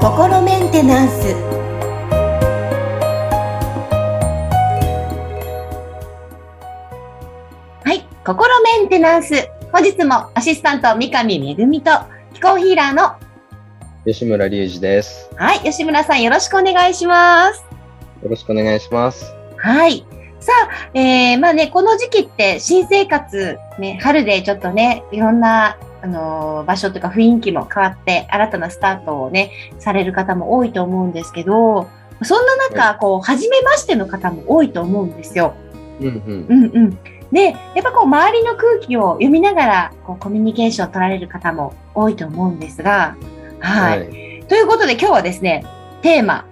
心メンテナンスはい心メンテナンス本日もアシスタント三上恵と気候ヒーラーの吉村隆二です。はい吉村さんよろしくお願いしますよろしくお願いします。はいさあ、えー、まあね、この時期って新生活、ね、春でちょっとね、いろんな、あのー場所とか雰囲気も変わって、新たなスタートをね、される方も多いと思うんですけど、そんな中、こう、初めましての方も多いと思うんですよ。うんうん。うんうん。で、やっぱこう、周りの空気を読みながら、こう、コミュニケーションを取られる方も多いと思うんですが、はい。い。ということで今日はですね、テーマ、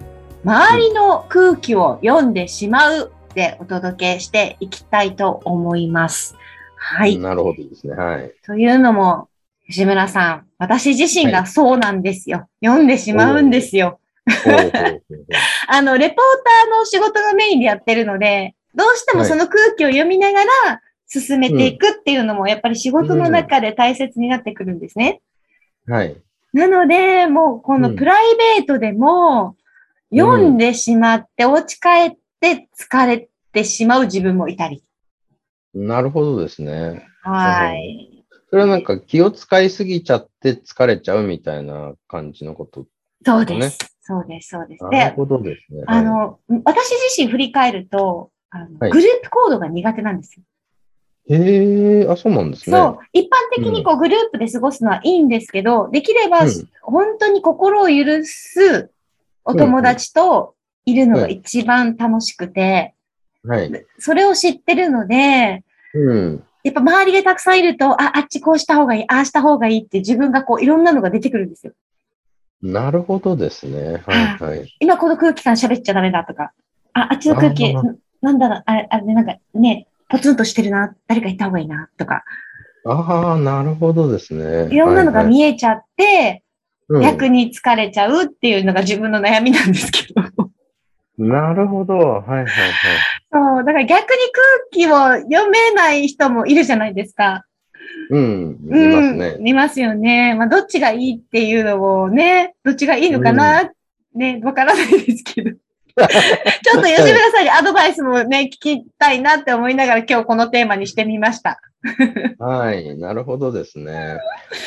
周りの空気を読んでしまうでお届けしていきたいと思います。はい。なるほどですね。はい。というのも、吉村さん、私自身がそうなんですよ。読んでしまうんですよ。あの、レポーターの仕事がメインでやってるので、どうしてもその空気を読みながら進めていくっていうのも、やっぱり仕事の中で大切になってくるんですね。はい。なので、もうこのプライベートでも、読んでしまって、お家帰って疲れてしまう自分もいたり。なるほどですね。はい。それはなんか気を使いすぎちゃって疲れちゃうみたいな感じのこと。そうです。ねそうです、そうです。なるで、ほどですね。あの、私自身振り返ると、あのはいグループ行動が苦手なんですよ。はい、へえ、あ、そうなんですね。そう。一般的にこうグループで過ごすのはいいんですけど、できれば、うん本当に心を許すお友達といるのが一番楽しくて、はい。それを知ってるので、うん。やっぱ周りでたくさんいると、あ、あっちこうした方がいい、ああした方がいいって自分がこういろんなのが出てくるんですよ。なるほどですね。はいはい。今この空気感喋っちゃダメだとか、あ、あっちの空気、ななんだろう、あれ、あれ、なんかね、ポツンとしてるな、誰か行った方がいいな、とか、ああ、なるほどですね。いろんなのがはいはい見えちゃって、うん逆に疲れちゃうっていうのが自分の悩みなんですけど。なるほど。はいはいはい。そう、だから逆に空気を読めない人もいるじゃないですか。うん。いますね。うん。いますよね。まあ、どっちがいいっていうのをね、どっちがいいのかな、ね、わからないですけど。ちょっと吉村さんにアドバイスもね、聞きたいなって思いながら今日このテーマにしてみました。はい、なるほどですね。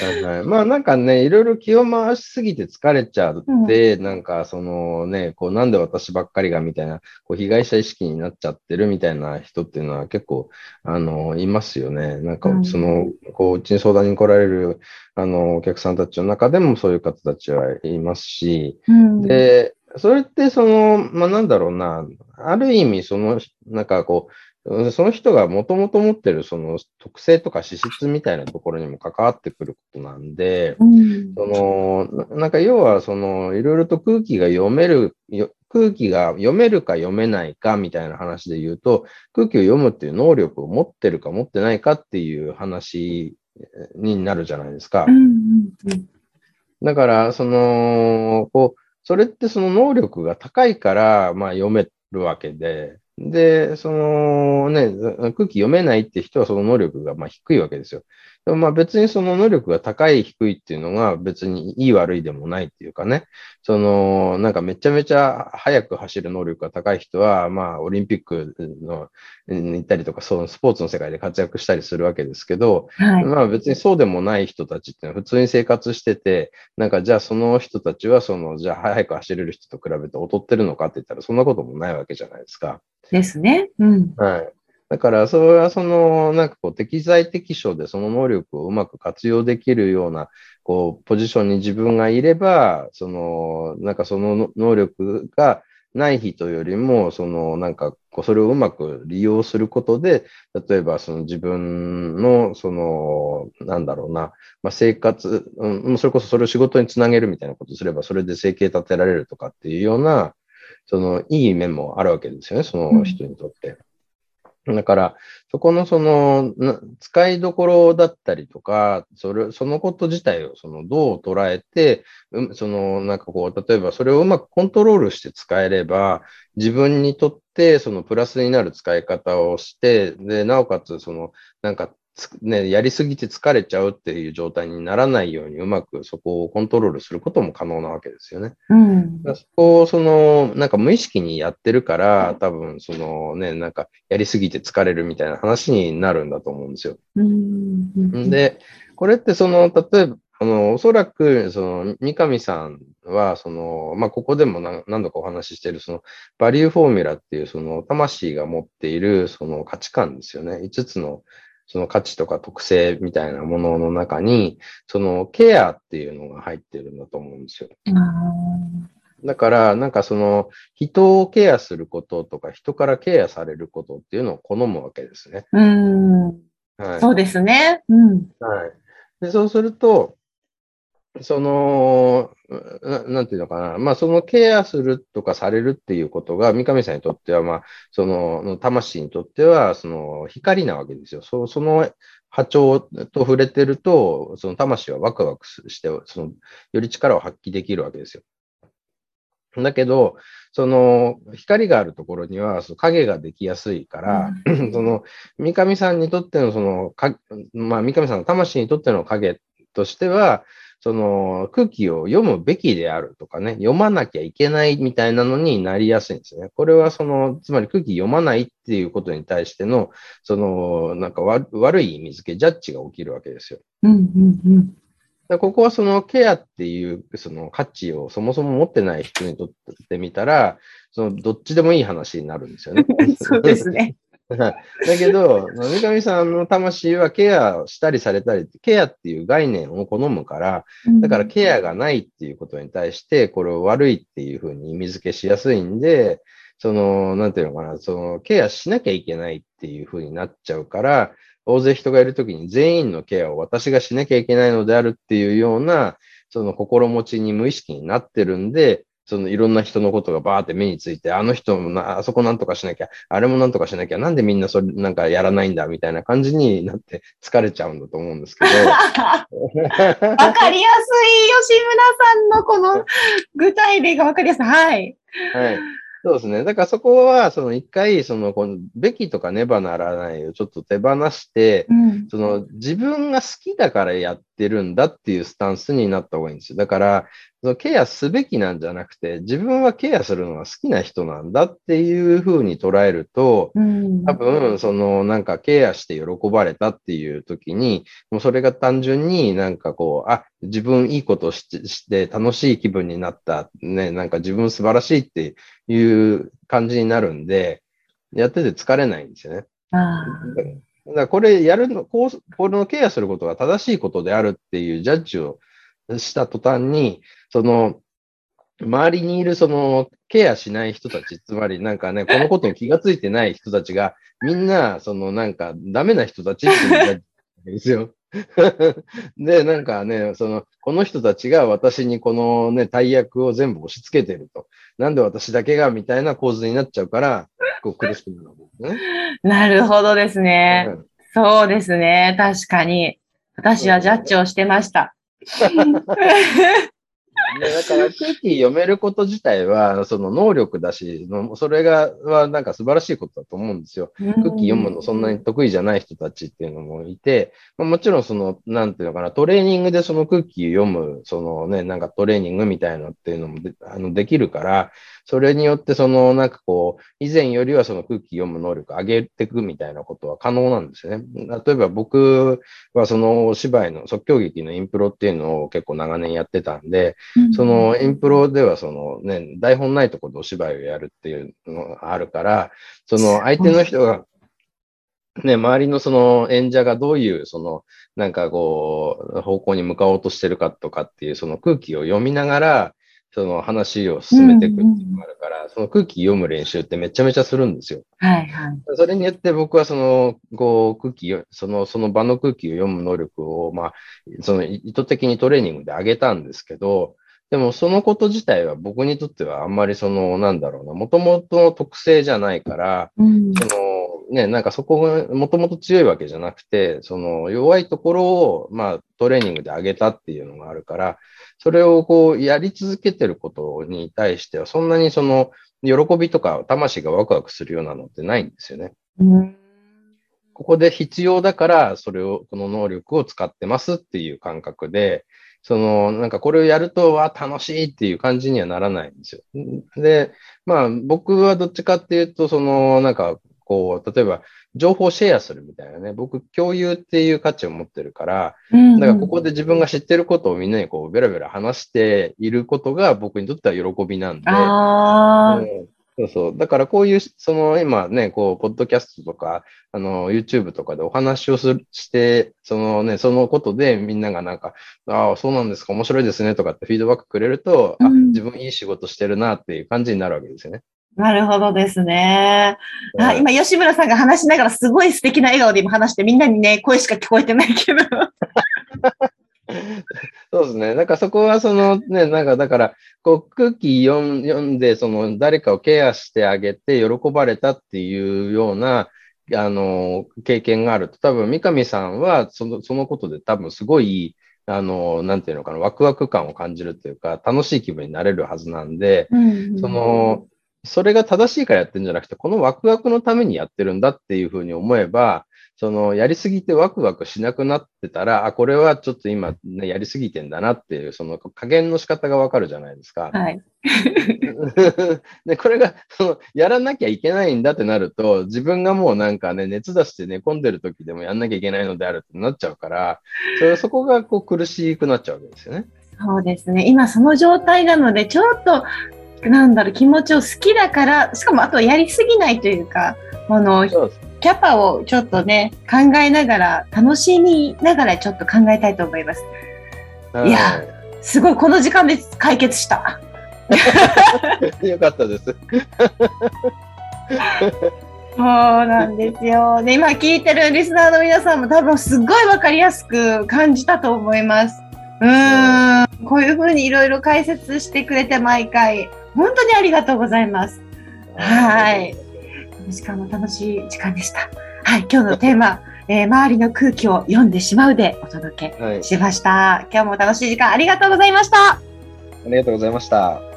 はいはい、まあなんかね、いろいろ気を回しすぎて疲れちゃって、なんかそのね、こうなんで私ばっかりがみたいな、こう被害者意識になっちゃってるみたいな人っていうのは結構、あの、いますよね。なんかうんその、こう、うちに相談に来られる、あの、お客さんたちの中でもそういう方たちはいますし、うん。で、それってその、まあ、なんだろうな、ある意味その、なんかこう、その人がもともと持ってるその特性とか資質みたいなところにも関わってくることなんで、うん。その、ななんか要はその、いろいろと空気が読める、よ空気が読めるか読めないかみたいな話で言うと、空気を読むっていう能力を持ってるか持ってないかっていう話になるじゃないですか。うんうんうん。だから、その、こう、それってその能力が高いから、まあ読めるわけで、で、そのね、空気読めないって人はその能力がまあ低いわけですよ。でもまあ別にその能力が高い低いっていうのが別にいい悪いでもないっていうかね、そのなんかめちゃめちゃ速く走る能力が高い人は、まあオリンピックのに行ったりとか、そのスポーツの世界で活躍したりするわけですけど、はい。まあ別にそうでもない人たちっていうのは普通に生活してて、なんかじゃあその人たちはその、じゃあ速く走れる人と比べて劣ってるのかって言ったらそんなこともないわけじゃないですか。ですね。うん。はい。だからそれはその、なんかこう適材適所でその能力をうまく活用できるような、こう、ポジションに自分がいれば、その、なんかその能力がない人よりも、その、なんかこう、それをうまく利用することで、例えばその自分の、その、なんだろうな、まあ、生活、うん、それこそそれを仕事につなげるみたいなことすれば、それで生計立てられるとかっていうような、その、いい面もあるわけですよね、その人にとって。だから、そこのその、使いどころだったりとか、それ、そのこと自体をそのどう捉えて、その、なんかこう、例えばそれをうまくコントロールして使えれば、自分にとってそのプラスになる使い方をして、で、なおかつその、なんかね、やりすぎて疲れちゃうっていう状態にならないようにうまくそこをコントロールすることも可能なわけですよね。うん。そこをその、なんか無意識にやってるから、多分そのね、なんかやりすぎて疲れるみたいな話になるんだと思うんですよ。うん。で、これってその、例えば、あの、おそらく、その、三上さんは、その、まあ、ここでも何度かお話ししている、その、バリューフォーミュラっていう、その、魂が持っている、その価値観ですよね。5つの、その価値とか特性みたいなものの中に、その、ケアっていうのが入ってるんだと思うんですよ。だから、なんかその、人をケアすることとか、人からケアされることっていうのを好むわけですね。うん。はい、そうですね。うん。はい。でそうすると、そのな、なんていうのかな。まあ、そのケアするとかされるっていうことが、三上さんにとっては、まあ、その、魂にとっては、その、光なわけですよ。そその波長と触れてると、その魂はワクワクして、その、より力を発揮できるわけですよ。だけど、その光があるところにはその影ができやすいから、うん、その三上さんにとってのそのか、まあ、三上さんの魂にとっての影としては、その空気を読むべきであるとかね、読まなきゃいけないみたいなのになりやすいんですね。これはその、つまり空気読まないっていうことに対しての、その、なんか悪い意味付け、ジャッジが起きるわけですよ。うんうんうんここはそのケアっていうその価値をそもそも持ってない人にとってみたら、そのどっちでもいい話になるんですよね。そうですね。だけど、三上さんの魂はケアしたりされたり、ケアっていう概念を好むから、だからケアがないっていうことに対して、これを悪いっていうふうに意味付けしやすいんで、その、なんていうのかな、その、ケアしなきゃいけないっていうふうになっちゃうから、大勢人がいるときに全員のケアを私がしなきゃいけないのであるっていうような、その心持ちに無意識になってるんで、そのいろんな人のことがバーって目について、あの人もな、あそこなんとかしなきゃ、あれもなんとかしなきゃ、なんでみんなそれなんかやらないんだみたいな感じになって疲れちゃうんだと思うんですけど。わかりやすい吉村さんのこの具体例がわかりやすい。はい。はい。そうですね。だからそこは、その一回、その、この、べきとかねばならないをちょっと手放して、うん、その、自分が好きだからやってるんだっていうスタンスになった方がいいんですよ。だから、そのケアすべきなんじゃなくて、自分はケアするのが好きな人なんだっていうふうに捉えると、うん、多分、その、なんかケアして喜ばれたっていう時に、もうそれが単純になんかこう、あ、自分いいことして楽しい気分になった、ね、なんか自分素晴らしいっていう感じになるんで、やってて疲れないんですよね。だからこれやるの、こう、これのケアすることが正しいことであるっていうジャッジをした途端に、その、周りにいるそのケアしない人たち、つまりなんかね、このことに気がついてない人たちが、みんな、そのなんかダメな人たちっていうジャッジですよ。で、なんかね、その、この人たちが私にこのね、大役を全部押し付けてると。なんで私だけがみたいな構図になっちゃうから、こう苦しくなるんですね。なるほどですね。うん、そうですね。確かに。私はジャッジをしてました。ね、だから空気読めること自体は、その能力だし、それが、はなんか素晴らしいことだと思うんですよ。空気読むのそんなに得意じゃない人たちっていうのもいて、もちろんその、なんていうのかな、トレーニングでその空気読む、そのね、なんかトレーニングみたいなのっていうのもであのできるから、それによってその、なんかこう、以前よりはその空気読む能力上げていくみたいなことは可能なんですよね。例えば僕はそのお芝居の即興劇のインプロっていうのを結構長年やってたんで、そのインプロではそのね、台本ないところでお芝居をやるっていうのがあるから、その相手の人が、ね、周りのその演者がどういう、その、なんかこう、方向に向かおうとしてるかとかっていう、その空気を読みながら、その話を進めていくっていうのがあるから、うんうん、その空気読む練習ってめちゃめちゃするんですよ。はいはい。それによって僕はその、こう、空気、その、その場の空気を読む能力を、まあ、その意図的にトレーニングで上げたんですけど、でもそのこと自体は僕にとってはあんまりその、なんだろうな、もともとの特性じゃないから、うん、その、ね、なんかそこがもともと強いわけじゃなくて、その弱いところを、まあトレーニングで上げたっていうのがあるから、それをこうやり続けてることに対しては、そんなにその喜びとか魂がワクワクするようなのってないんですよね。うんここで必要だから、それを、この能力を使ってますっていう感覚で、その、なんかこれをやると、わ、楽しいっていう感じにはならないんですよ。で、まあ僕はどっちかっていうと、その、なんかこう、例えば情報シェアするみたいなね、僕共有っていう価値を持ってるから、だからここで自分が知ってることをみんなにこうベラベラ話していることが僕にとっては喜びなんで、うんそうそう。だからこういう、その今ね、こう、ポッドキャストとか、あの、YouTube とかでお話をするして、そのね、そのことでみんながなんか、ああ、そうなんですか、面白いですねとかってフィードバックくれると、うん、あ、自分いい仕事してるなっていう感じになるわけですよね。なるほどですね。あ今、吉村さんが話しながらすごい素敵な笑顔で今話して、みんなにね、声しか聞こえてないけど。そうですね。だからそこはそのね、なんかだから、こう空気読んで、その誰かをケアしてあげて喜ばれたっていうような、あの、経験があると、多分三上さんはその、そのことで多分すごい、あの、なんていうのかな、ワクワク感を感じるというか、楽しい気分になれるはずなんで、うんうん、その、それが正しいからやってるんじゃなくて、このワクワクのためにやってるんだっていうふうに思えば、その、やりすぎてワクワクしなくなってたら、あ、これはちょっと今、ね、やりすぎてんだなっていう、その加減の仕方がわかるじゃないですか。はい。で、これが、その、やらなきゃいけないんだってなると、自分がもうなんかね、熱出して寝込んでる時でもやんなきゃいけないのであるってなっちゃうから、それそこがこう苦しくなっちゃうわけですよね。そうですね。今その状態なので、ちょっとなんだろう、気持ちを好きだから、しかもあとやりすぎないというか、この、キャパをちょっとね、考えながら、楽しみながらちょっと考えたいと思います。いや、すごい、この時間で解決した。よかったです。そうなんですよ。で、今聞いてるリスナーの皆さんも多分すごいわかりやすく感じたと思います。うん、こういうふうにいろいろ解説してくれて毎回、本当にありがとうございます。はい。この時間も楽しい時間でした。はい、今日のテーマ、えー、周りの空気を読んでしまうでお届けしました、はい、今日も楽しい時間ありがとうございました。ありがとうございました。